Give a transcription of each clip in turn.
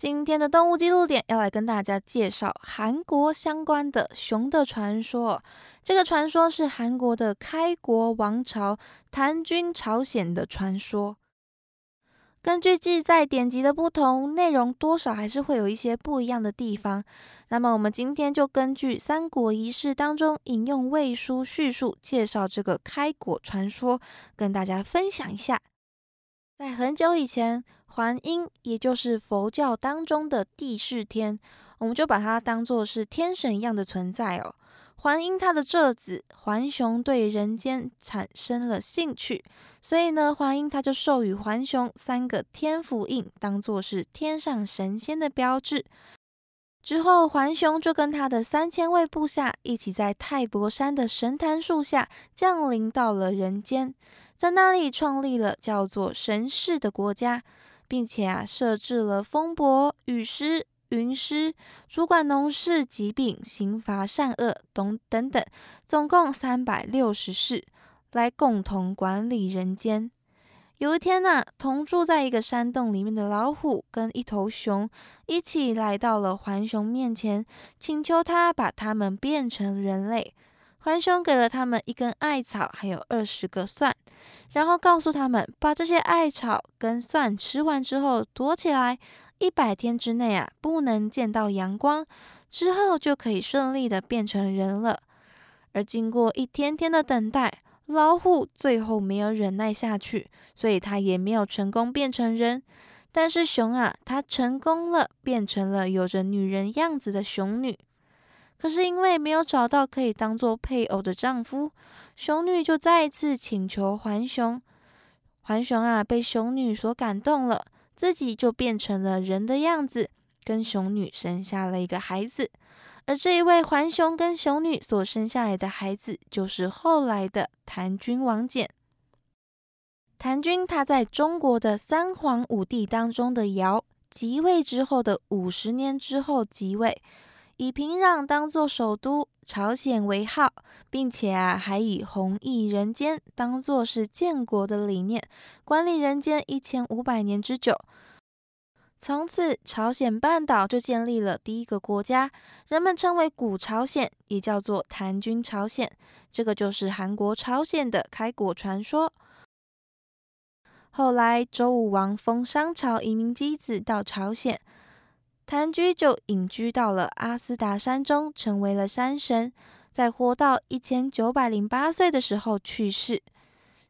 今天的动物记录点要来跟大家介绍韩国相关的熊的传说。这个传说是韩国的开国王朝檀君朝鲜的传说。根据记载典籍的不同，内容多少还是会有一些不一样的地方。那么我们今天就根据《三国仪式》当中引用魏书叙述，介绍这个开国传说，跟大家分享一下。在很久以前。桓英，也就是佛教当中的帝释天，我们就把它当做是天神一样的存在哦。还因他的这子桓雄对人间产生了兴趣，所以呢，桓英他就授予桓雄三个天福印，当做是天上神仙的标志。之后，桓雄就跟他的三千位部下一起在太伯山的神坛树下降临到了人间，在那里创立了叫做神氏的国家。并且啊，设置了风伯、雨师、云师，主管农事、疾病、刑罚、善恶等等等，总共三百六十世，来共同管理人间。有一天呐，同住在一个山洞里面的老虎跟一头熊一起来到了浣熊面前，请求他把他们变成人类。浣熊给了他们一根艾草，还有二十个蒜。然后告诉他们，把这些艾草跟蒜吃完之后躲起来，一百天之内啊不能见到阳光，之后就可以顺利的变成人了。而经过一天天的等待，老虎最后没有忍耐下去，所以它也没有成功变成人。但是熊啊，它成功了，变成了有着女人样子的熊女。可是因为没有找到可以当做配偶的丈夫。熊女就再一次请求环熊，环熊啊被熊女所感动了，自己就变成了人的样子，跟熊女生下了一个孩子。而这一位环熊跟熊女所生下来的孩子，就是后来的谭君王翦。谭君他在中国的三皇五帝当中的尧即位之后的五十年之后即位。以平壤当做首都，朝鲜为号，并且啊，还以弘毅人间当做是建国的理念，管理人间一千五百年之久。从此，朝鲜半岛就建立了第一个国家，人们称为古朝鲜，也叫做谭君朝鲜。这个就是韩国朝鲜的开国传说。后来，周武王封商朝移民姬子到朝鲜。谭居就隐居到了阿斯达山中，成为了山神。在活到一千九百零八岁的时候去世。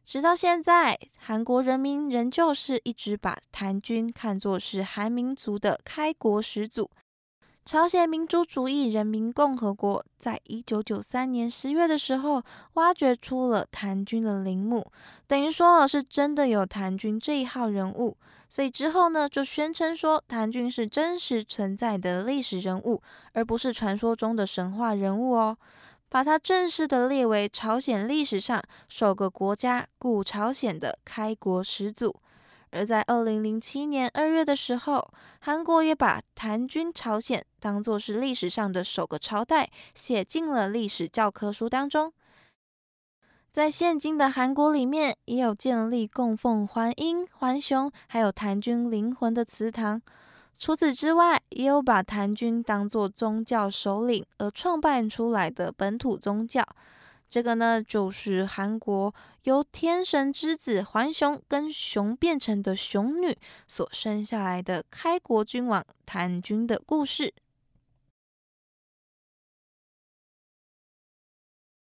直到现在，韩国人民仍旧是一直把谭军看作是韩民族的开国始祖。朝鲜民主主义人民共和国在一九九三年十月的时候，挖掘出了谭军的陵墓，等于说是真的有谭军这一号人物。所以之后呢，就宣称说谭军是真实存在的历史人物，而不是传说中的神话人物哦，把他正式的列为朝鲜历史上首个国家古朝鲜的开国始祖。而在二零零七年二月的时候，韩国也把谭军朝鲜当作是历史上的首个朝代，写进了历史教科书当中。在现今的韩国里面，也有建立供奉桓英、桓雄还有谭君灵魂的祠堂。除此之外，也有把谭君当作宗教首领而创办出来的本土宗教。这个呢，就是韩国由天神之子黄熊跟熊变成的熊女所生下来的开国君王谭君的故事。